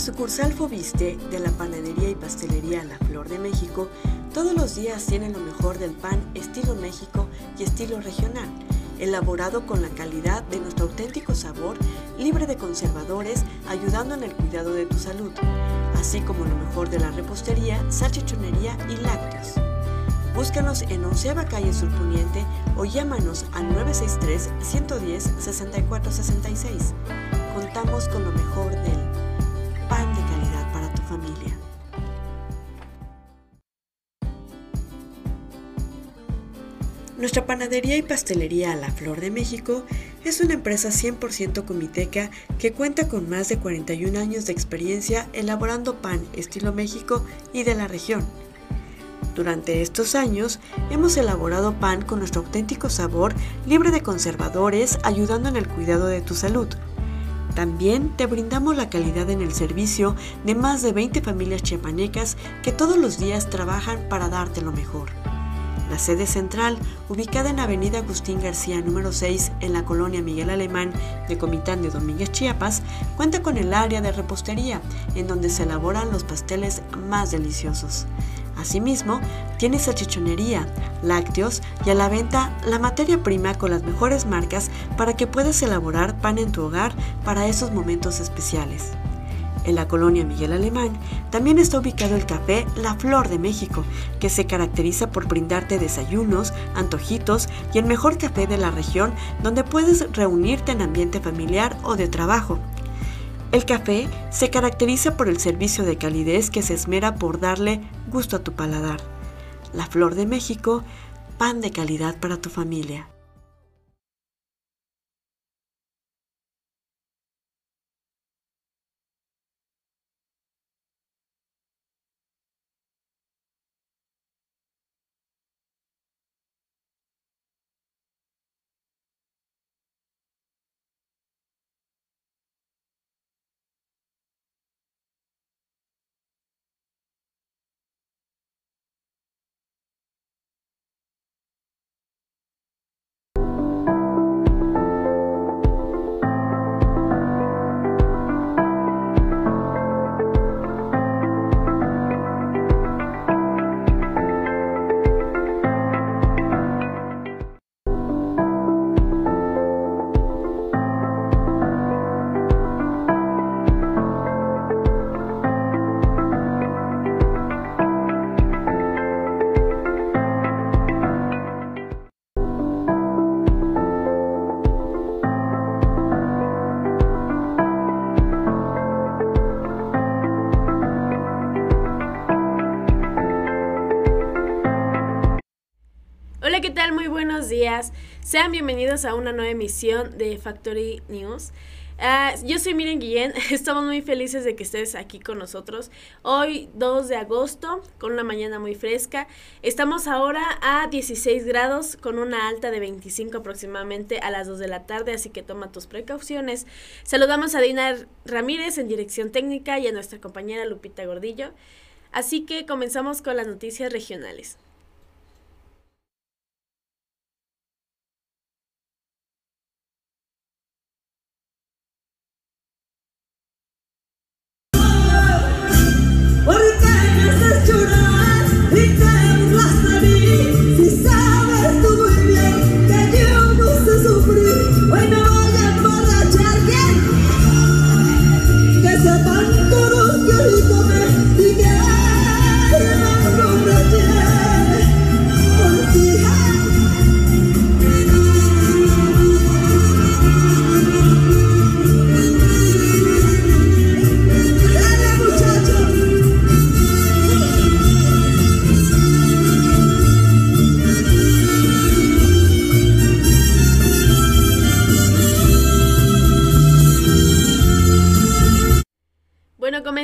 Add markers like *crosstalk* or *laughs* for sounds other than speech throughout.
sucursal Fobiste de la panadería y pastelería La Flor de México todos los días tienen lo mejor del pan estilo México y estilo regional, elaborado con la calidad de nuestro auténtico sabor, libre de conservadores, ayudando en el cuidado de tu salud, así como lo mejor de la repostería, salchichonería y lácteos. Búscanos en Onceava Calle Surponiente o llámanos al 963-110-6466. Contamos con lo mejor del Nuestra panadería y pastelería La Flor de México es una empresa 100% comiteca que cuenta con más de 41 años de experiencia elaborando pan estilo México y de la región. Durante estos años hemos elaborado pan con nuestro auténtico sabor, libre de conservadores, ayudando en el cuidado de tu salud. También te brindamos la calidad en el servicio de más de 20 familias chiapanecas que todos los días trabajan para darte lo mejor. La sede central, ubicada en Avenida Agustín García número 6 en la colonia Miguel Alemán de Comitán de Domínguez, Chiapas, cuenta con el área de repostería, en donde se elaboran los pasteles más deliciosos. Asimismo, tiene salchichonería, lácteos y a la venta la materia prima con las mejores marcas para que puedas elaborar pan en tu hogar para esos momentos especiales. En la colonia Miguel Alemán también está ubicado el café La Flor de México, que se caracteriza por brindarte desayunos, antojitos y el mejor café de la región donde puedes reunirte en ambiente familiar o de trabajo. El café se caracteriza por el servicio de calidez que se esmera por darle gusto a tu paladar. La Flor de México, pan de calidad para tu familia. Bienvenidos a una nueva emisión de Factory News. Ah, yo soy Miren Guillén, *laughs* estamos muy felices de que estés aquí con nosotros. Hoy 2 de agosto, con una mañana muy fresca. Estamos ahora a 16 grados, con una alta de 25 aproximadamente a las 2 de la tarde, así que toma tus precauciones. Saludamos a Dina Ramírez en dirección técnica y a nuestra compañera Lupita Gordillo. Así que comenzamos con las noticias regionales.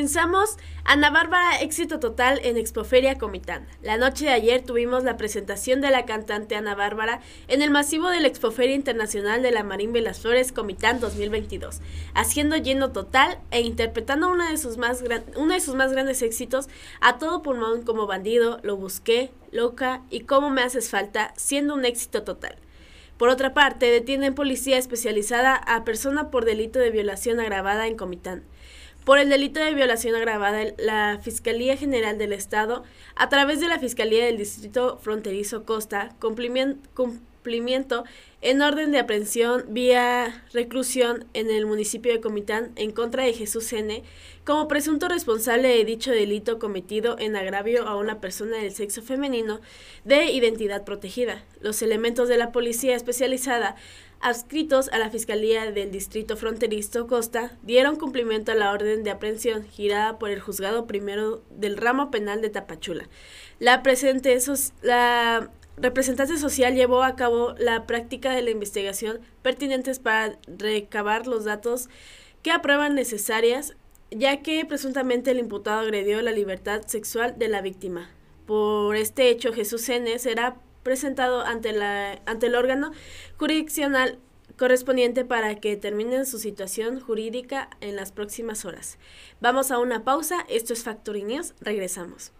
Comenzamos. Ana Bárbara, éxito total en Expoferia Comitán. La noche de ayer tuvimos la presentación de la cantante Ana Bárbara en el masivo de la Expoferia Internacional de la Marín Las Flores Comitán 2022, haciendo lleno total e interpretando más, uno de sus más grandes éxitos, A todo pulmón como bandido, Lo busqué, Loca y Cómo me haces falta, siendo un éxito total. Por otra parte, detienen policía especializada a persona por delito de violación agravada en Comitán. Por el delito de violación agravada, la Fiscalía General del Estado, a través de la Fiscalía del Distrito Fronterizo Costa, cumplimiento en orden de aprehensión vía reclusión en el municipio de Comitán en contra de Jesús N., como presunto responsable de dicho delito cometido en agravio a una persona del sexo femenino de identidad protegida. Los elementos de la policía especializada adscritos a la Fiscalía del Distrito Fronterizo Costa dieron cumplimiento a la orden de aprehensión girada por el Juzgado Primero del Ramo Penal de Tapachula. La, presente, la representante social llevó a cabo la práctica de la investigación pertinentes para recabar los datos que aprueban necesarias, ya que presuntamente el imputado agredió la libertad sexual de la víctima. Por este hecho, Jesús N. será presentado ante, la, ante el órgano jurisdiccional correspondiente para que termine su situación jurídica en las próximas horas. Vamos a una pausa, esto es Factory News, regresamos.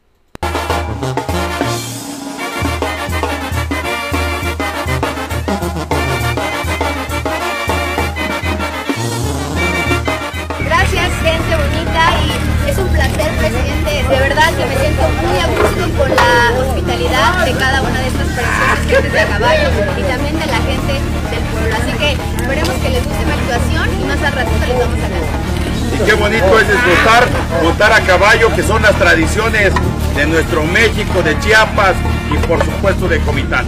Es un placer, presidente. De verdad que me siento muy a gusto con la hospitalidad de cada una de estas personas, gente de caballo y también de la gente del pueblo. Así que esperemos que les guste mi actuación y más al ratito les vamos a cantar. Y qué bonito es disfrutar, montar a caballo, que son las tradiciones de nuestro México, de Chiapas y por supuesto de Comitán.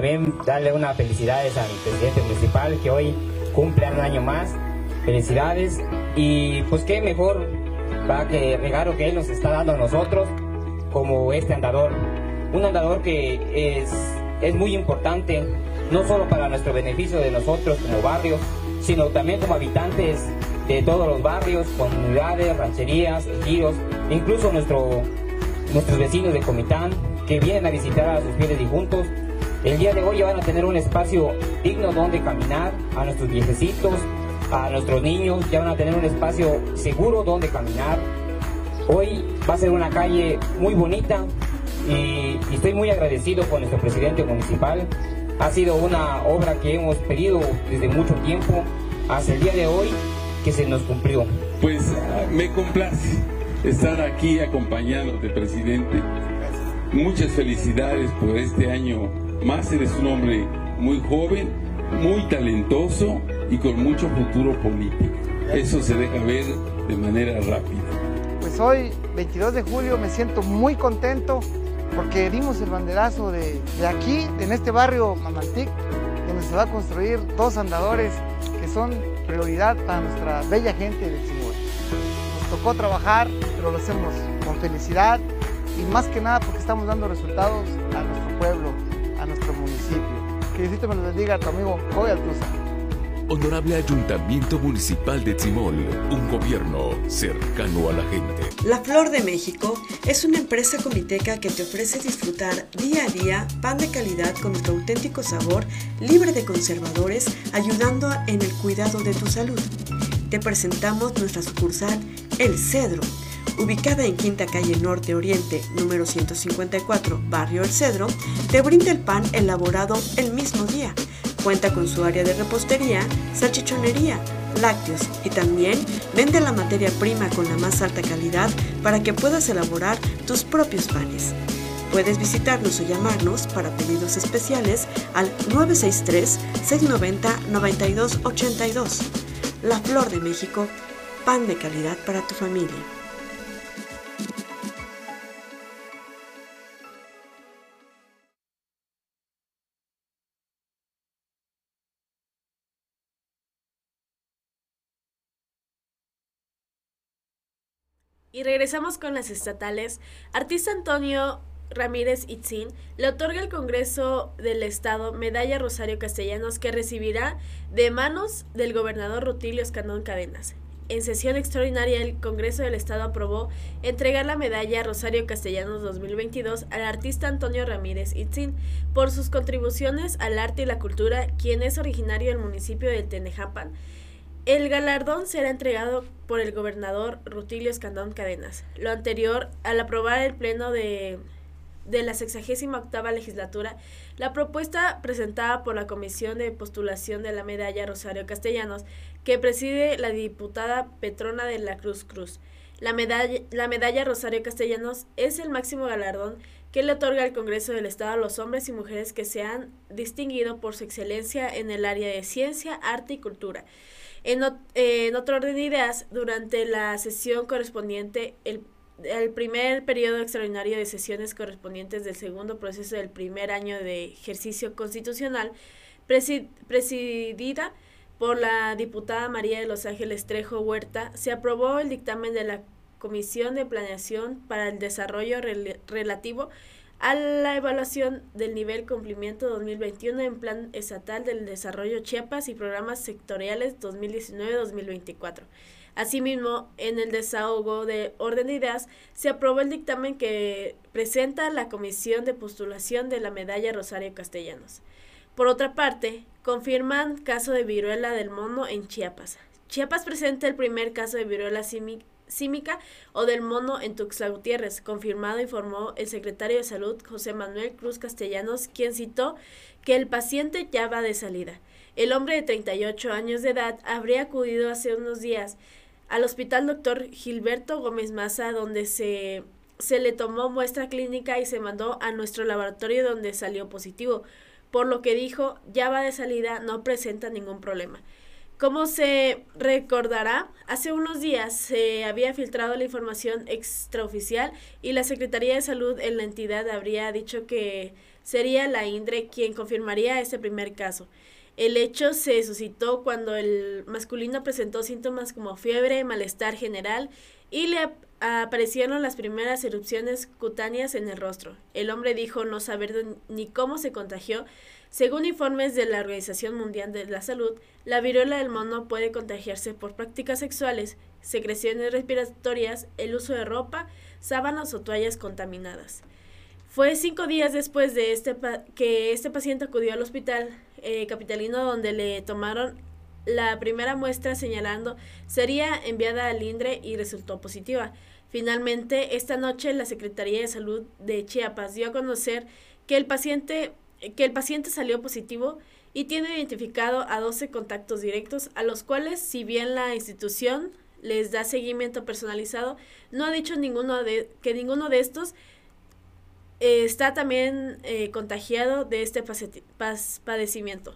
También darle unas felicidades a mi presidente municipal que hoy cumple un año más. Felicidades y pues qué mejor para que regalo que él nos está dando a nosotros como este andador. Un andador que es, es muy importante no solo para nuestro beneficio de nosotros como barrios, sino también como habitantes de todos los barrios, comunidades, rancherías, ejidos, incluso nuestro, nuestros vecinos de Comitán que vienen a visitar a sus fieles difuntos el día de hoy ya van a tener un espacio digno donde caminar, a nuestros viejecitos, a nuestros niños, ya van a tener un espacio seguro donde caminar. Hoy va a ser una calle muy bonita y, estoy muy agradecido con nuestro presidente municipal. Ha sido una obra que hemos pedido desde mucho tiempo, hasta el día de hoy que se nos cumplió. Pues me complace estar aquí acompañándote, presidente. Muchas felicidades por este año más eres un hombre muy joven, muy talentoso y con mucho futuro político. Eso se deja ver de manera rápida. Pues hoy, 22 de julio, me siento muy contento porque dimos el banderazo de, aquí, en este barrio Mamaltic, donde se va a construir dos andadores que son prioridad para nuestra bella gente de Simón. Nos tocó trabajar, pero lo hacemos con felicidad y más que nada porque estamos dando resultados a nuestro pueblo. Que Diosito me lo bendiga a tu amigo Joy Altuza. Honorable Ayuntamiento Municipal de Tzimol, un gobierno cercano a la gente. La Flor de México es una empresa comiteca que te ofrece disfrutar día a día pan de calidad con nuestro auténtico sabor, libre de conservadores, ayudando en el cuidado de tu salud. Te presentamos nuestra sucursal El Cedro ubicada en Quinta Calle Norte Oriente, número 154, Barrio El Cedro, te brinda el pan elaborado el mismo día. Cuenta con su área de repostería, salchichonería, lácteos y también vende la materia prima con la más alta calidad para que puedas elaborar tus propios panes. Puedes visitarnos o llamarnos para pedidos especiales al 963-690-9282. La Flor de México, pan de calidad para tu familia. Y regresamos con las estatales. Artista Antonio Ramírez Itzin le otorga el Congreso del Estado Medalla Rosario Castellanos que recibirá de manos del gobernador Rutilio Escandón Cadenas. en sesión extraordinaria el Congreso del Estado aprobó entregar la medalla Rosario Castellanos 2022 al artista Antonio Ramírez Itzin por sus contribuciones al arte y la cultura, quien es originario del municipio de Tenejapan. El galardón será entregado por el gobernador Rutilio Escandón Cadenas. Lo anterior, al aprobar el Pleno de de la 68 legislatura, la propuesta presentada por la Comisión de Postulación de la Medalla Rosario Castellanos, que preside la diputada Petrona de la Cruz Cruz. La medalla, la medalla Rosario Castellanos es el máximo galardón que le otorga el Congreso del Estado a los hombres y mujeres que se han distinguido por su excelencia en el área de ciencia, arte y cultura. En, otro orden de ideas, durante la sesión correspondiente, el el primer periodo extraordinario de sesiones correspondientes del segundo proceso del primer año de ejercicio constitucional, presidida por la diputada María de los Ángeles Trejo Huerta, se aprobó el dictamen de la Comisión de Planeación para el Desarrollo relativo a la evaluación del nivel cumplimiento 2021 en Plan Estatal del Desarrollo Chiapas y Programas Sectoriales 2019-2024. Asimismo, en el desahogo de orden de ideas, se aprobó el dictamen que presenta la Comisión de Postulación de la Medalla Rosario Castellanos. Por otra parte, confirman caso de viruela del mono en Chiapas. Chiapas presenta el primer caso de viruela símica o del mono en Tuxtla Gutiérrez, confirmado informó el secretario de Salud José Manuel Cruz Castellanos, quien citó que el paciente ya va de salida. El hombre de 38 años de edad habría acudido hace unos días al Hospital Doctor Gilberto Gómez Maza, donde se, se le tomó muestra clínica y se mandó a nuestro laboratorio donde salió positivo, por lo que dijo ya va de salida, no presenta ningún problema. Como se recordará, hace unos días se había filtrado la información extraoficial y la Secretaría de Salud en la entidad habría dicho que sería la INDRE quien confirmaría ese primer caso. El hecho se suscitó cuando el masculino presentó síntomas como fiebre, malestar general y le aparecieron las primeras erupciones cutáneas en el rostro. El hombre dijo no saber ni cómo se contagió. Según informes de la Organización Mundial de la Salud, la viruela del mono puede contagiarse por prácticas sexuales, secreciones respiratorias, el uso de ropa, sábanas o toallas contaminadas. Fue cinco días después de este que este paciente acudió al hospital eh, capitalino donde le tomaron la primera muestra señalando sería enviada al INDRE y resultó positiva. Finalmente, esta noche la Secretaría de Salud de Chiapas dio a conocer que el paciente, que el paciente salió positivo y tiene identificado a 12 contactos directos a los cuales, si bien la institución les da seguimiento personalizado, no ha dicho ninguno de, que ninguno de estos eh, está también eh, contagiado de este padecimiento.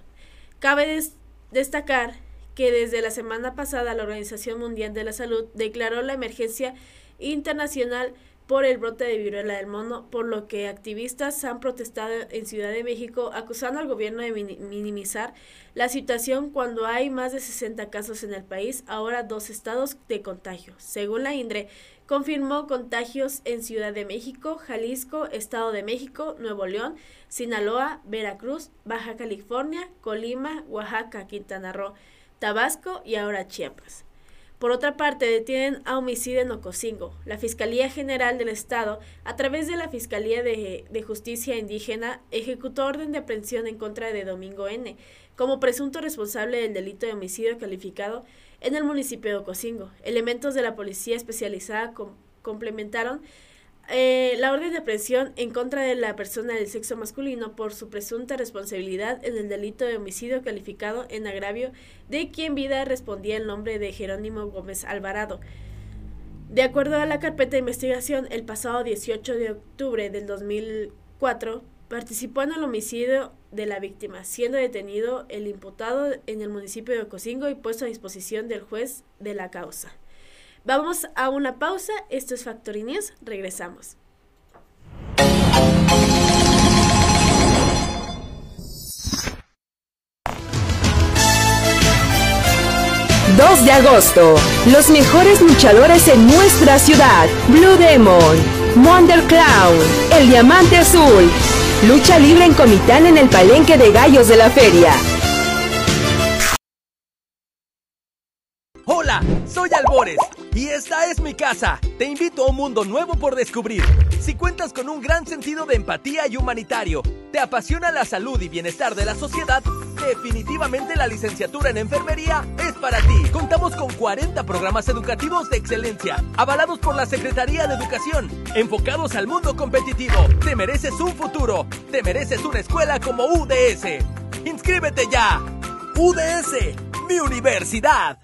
Cabe destacar que desde la semana pasada la Organización Mundial de la Salud declaró la emergencia internacional por el brote de viruela del mono, por lo que activistas han protestado en Ciudad de México acusando al gobierno de minimizar la situación cuando hay más de 60 casos en el país, ahora dos estados de contagio. Según la INDRE, confirmó contagios en Ciudad de México, Jalisco, Estado de México, Nuevo León, Sinaloa, Veracruz, Baja California, Colima, Oaxaca, Quintana Roo, Tabasco y ahora Chiapas. Por otra parte, detienen a homicidio en Ocosingo. La Fiscalía General del Estado, a través de la Fiscalía de, Justicia Indígena, ejecutó orden de aprehensión en contra de Domingo N. como presunto responsable del delito de homicidio calificado en el municipio de Ocosingo. Elementos de la policía especializada complementaron eh, la orden de aprehensión en contra de la persona del sexo masculino por su presunta responsabilidad en el delito de homicidio calificado en agravio de quien vida respondía el nombre de Jerónimo Gómez Alvarado. De acuerdo a la carpeta de investigación, el pasado 18 de octubre del 2004 participó en el homicidio de la víctima, siendo detenido el imputado en el municipio de Ocosingo y puesto a disposición del juez de la causa. Vamos a una pausa. Esto es Factory News. Regresamos. ...2 de agosto... ...los mejores luchadores en nuestra ciudad... ...Blue Demon... ...Wonder Clown... ...El Diamante Azul... ...lucha libre en Comitán en el Palenque de Gallos de la Feria... Y esta es mi casa. Te invito a un mundo nuevo por descubrir. Si cuentas con un gran sentido de empatía y humanitario, te apasiona la salud y bienestar de la sociedad, definitivamente la licenciatura en enfermería es para ti. Contamos con 40 programas educativos de excelencia, avalados por la Secretaría de Educación, enfocados al mundo competitivo. Te mereces un futuro. Te mereces una escuela como UDS. ¡Inscríbete ya! UDS, mi universidad.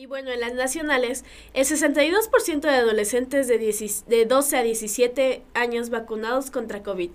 Y bueno, en las nacionales, el 62% de adolescentes de, 12 a 17 años vacunados contra COVID.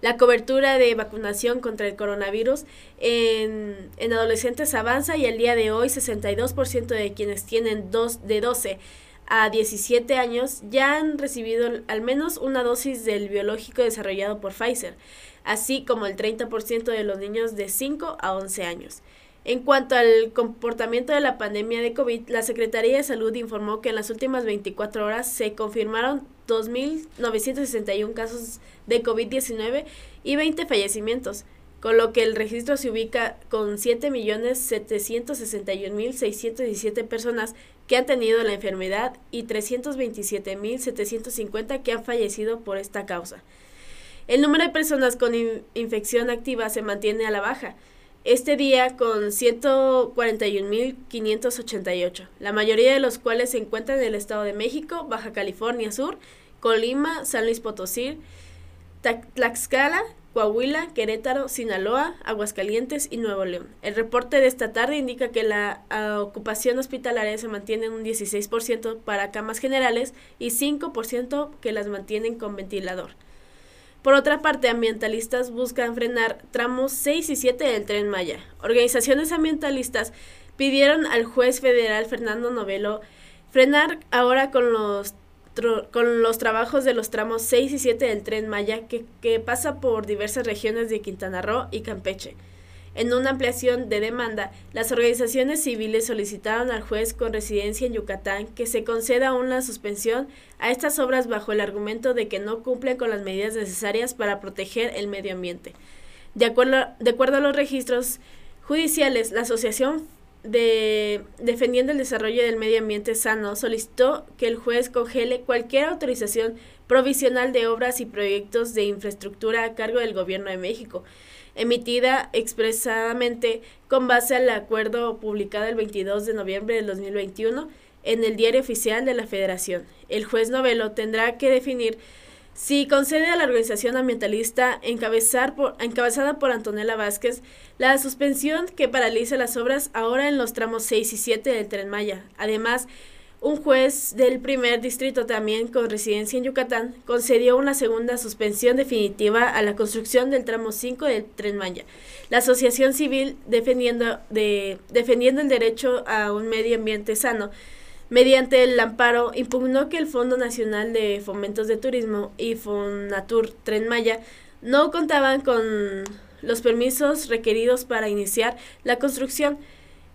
La cobertura de vacunación contra el coronavirus en, adolescentes avanza y el día de hoy 62% de quienes tienen dos, de 12 a 17 años ya han recibido al menos una dosis del biológico desarrollado por Pfizer, así como el 30% de los niños de 5 a 11 años. En cuanto al comportamiento de la pandemia de COVID, la Secretaría de Salud informó que en las últimas 24 horas se confirmaron 2.961 casos de COVID-19 y 20 fallecimientos, con lo que el registro se ubica con 7.761.617 personas que han tenido la enfermedad y 327.750 que han fallecido por esta causa. El número de personas con infección activa se mantiene a la baja este día con 141.588, la mayoría de los cuales se encuentran en el Estado de México, Baja California Sur, Colima, San Luis Potosí, Tlaxcala, Coahuila, Querétaro, Sinaloa, Aguascalientes y Nuevo León. El reporte de esta tarde indica que la ah, ocupación hospitalaria se mantiene en un 16% para camas generales y 5% que las mantienen con ventilador. Por otra parte, ambientalistas buscan frenar tramos 6 y 7 del tren Maya. Organizaciones ambientalistas pidieron al juez federal Fernando Novelo frenar ahora con los, con los trabajos de los tramos 6 y 7 del tren Maya que, que pasa por diversas regiones de Quintana Roo y Campeche. En una ampliación de demanda, las organizaciones civiles solicitaron al juez con residencia en Yucatán que se conceda una suspensión a estas obras bajo el argumento de que no cumplen con las medidas necesarias para proteger el medio ambiente. De acuerdo, a los registros judiciales, la Asociación de Defendiendo el Desarrollo del Medio Ambiente Sano solicitó que el juez congele cualquier autorización provisional de obras y proyectos de infraestructura a cargo del Gobierno de México emitida expresadamente con base al acuerdo publicado el 22 de noviembre del 2021 en el Diario Oficial de la Federación. El juez novelo tendrá que definir si concede a la organización ambientalista encabezar por, encabezada por Antonella Vázquez la suspensión que paraliza las obras ahora en los tramos 6 y 7 del Tren Maya. Además, un juez del primer distrito también con residencia en Yucatán concedió una segunda suspensión definitiva a la construcción del tramo 5 del Tren Maya. La Asociación Civil defendiendo, de, defendiendo el derecho a un medio ambiente sano mediante el amparo impugnó que el Fondo Nacional de Fomentos de Turismo y Fonatur Tren Maya no contaban con los permisos requeridos para iniciar la construcción.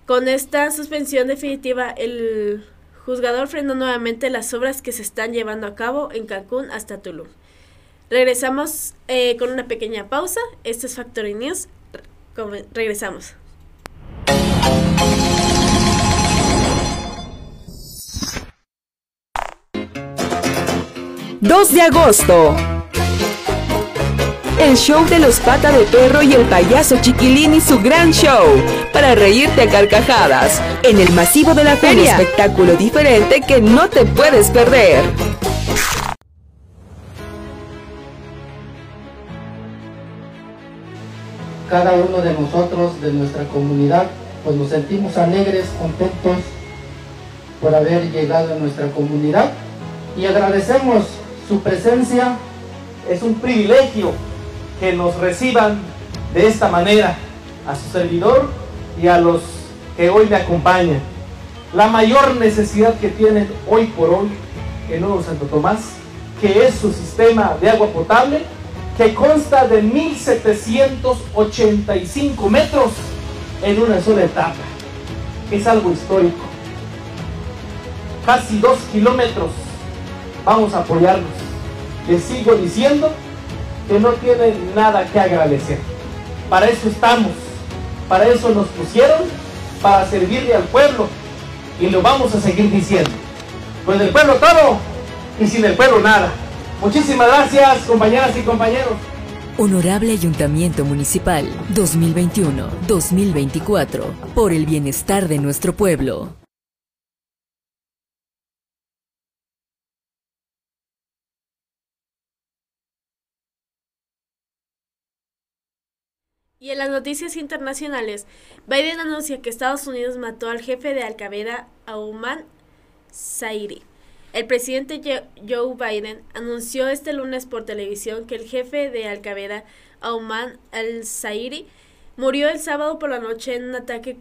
Con esta suspensión definitiva, el juzgador frenó nuevamente las obras que se están llevando a cabo en Cancún hasta Tulum. Regresamos eh, con una pequeña pausa. Esto es Factory News. regresamos. 2 de agosto el show de los pata de perro y el payaso chiquilín y su gran show para reírte a carcajadas en el masivo de la feria. Un espectáculo diferente que no te puedes perder. Cada uno de nosotros, de nuestra comunidad, pues nos sentimos alegres, contentos por haber llegado a nuestra comunidad y agradecemos su presencia. Es un privilegio que nos reciban de esta manera a su servidor y a los que hoy me acompañan. La mayor necesidad que tienen hoy por hoy en Nuevo Santo Tomás, que es su sistema de agua potable, que consta de 1785 metros en una sola etapa. Es algo histórico. Casi dos kilómetros. Vamos a apoyarnos les sigo diciendo que no tienen nada que agradecer. Para eso estamos, para eso nos pusieron, para servirle al pueblo y lo vamos a seguir diciendo. Pues del pueblo todo y sin el pueblo nada. Muchísimas gracias compañeras y compañeros. Honorable Ayuntamiento Municipal 2021-2024, por el bienestar de nuestro pueblo. Y en las noticias internacionales, Biden anuncia que Estados Unidos mató al jefe de Al-Qaeda, Auman Zairi. El presidente Joe Biden anunció este lunes por televisión que el jefe de Al-Qaeda, Auman al-Zairi, murió el sábado por la noche en un ataque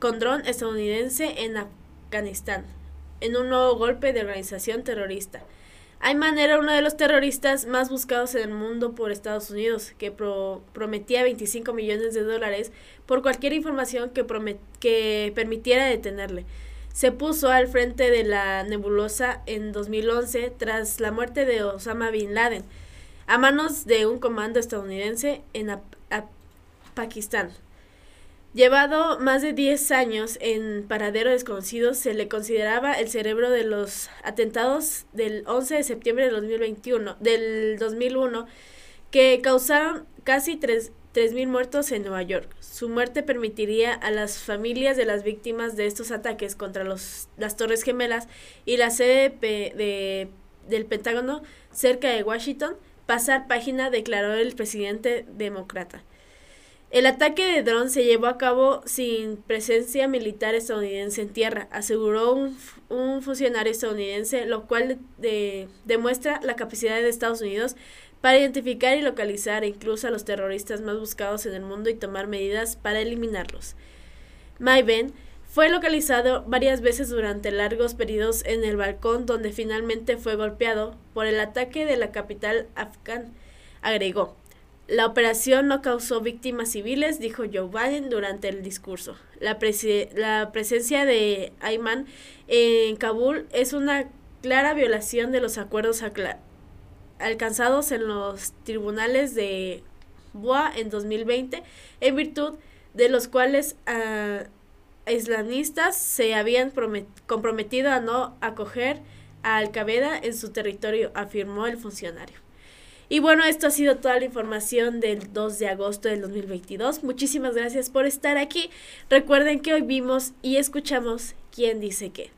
con dron estadounidense en Afganistán, en un nuevo golpe de organización terrorista. Ayman era uno de los terroristas más buscados en el mundo por Estados Unidos, que prometía 25 millones de dólares por cualquier información que, que permitiera detenerle. Se puso al frente de la nebulosa en 2011 tras la muerte de Osama Bin Laden, a manos de un comando estadounidense en Pakistán. Llevado más de 10 años en paradero desconocido, se le consideraba el cerebro de los atentados del 11 de septiembre del 2021, del 2001, que causaron casi 3.000 muertos en Nueva York. Su muerte permitiría a las familias de las víctimas de estos ataques contra los, las Torres Gemelas y la sede de, del Pentágono cerca de Washington pasar página, declaró el presidente demócrata. El ataque de dron se llevó a cabo sin presencia militar estadounidense en tierra, aseguró un, funcionario estadounidense, lo cual demuestra la capacidad de Estados Unidos para identificar y localizar incluso a los terroristas más buscados en el mundo y tomar medidas para eliminarlos. Mayben fue localizado varias veces durante largos periodos en el balcón donde finalmente fue golpeado por el ataque de la capital afgán, agregó. La operación no causó víctimas civiles, dijo Joe Biden durante el discurso. La, la presencia de Ayman en Kabul es una clara violación de los acuerdos alcanzados en los tribunales de Boa en 2020, en virtud de los cuales uh, islamistas se habían comprometido a no acoger a Al-Qaeda en su territorio, afirmó el funcionario. Y bueno, esto ha sido toda la información del 2 de agosto del 2022. Muchísimas gracias por estar aquí. Recuerden que hoy vimos y escuchamos quién dice qué.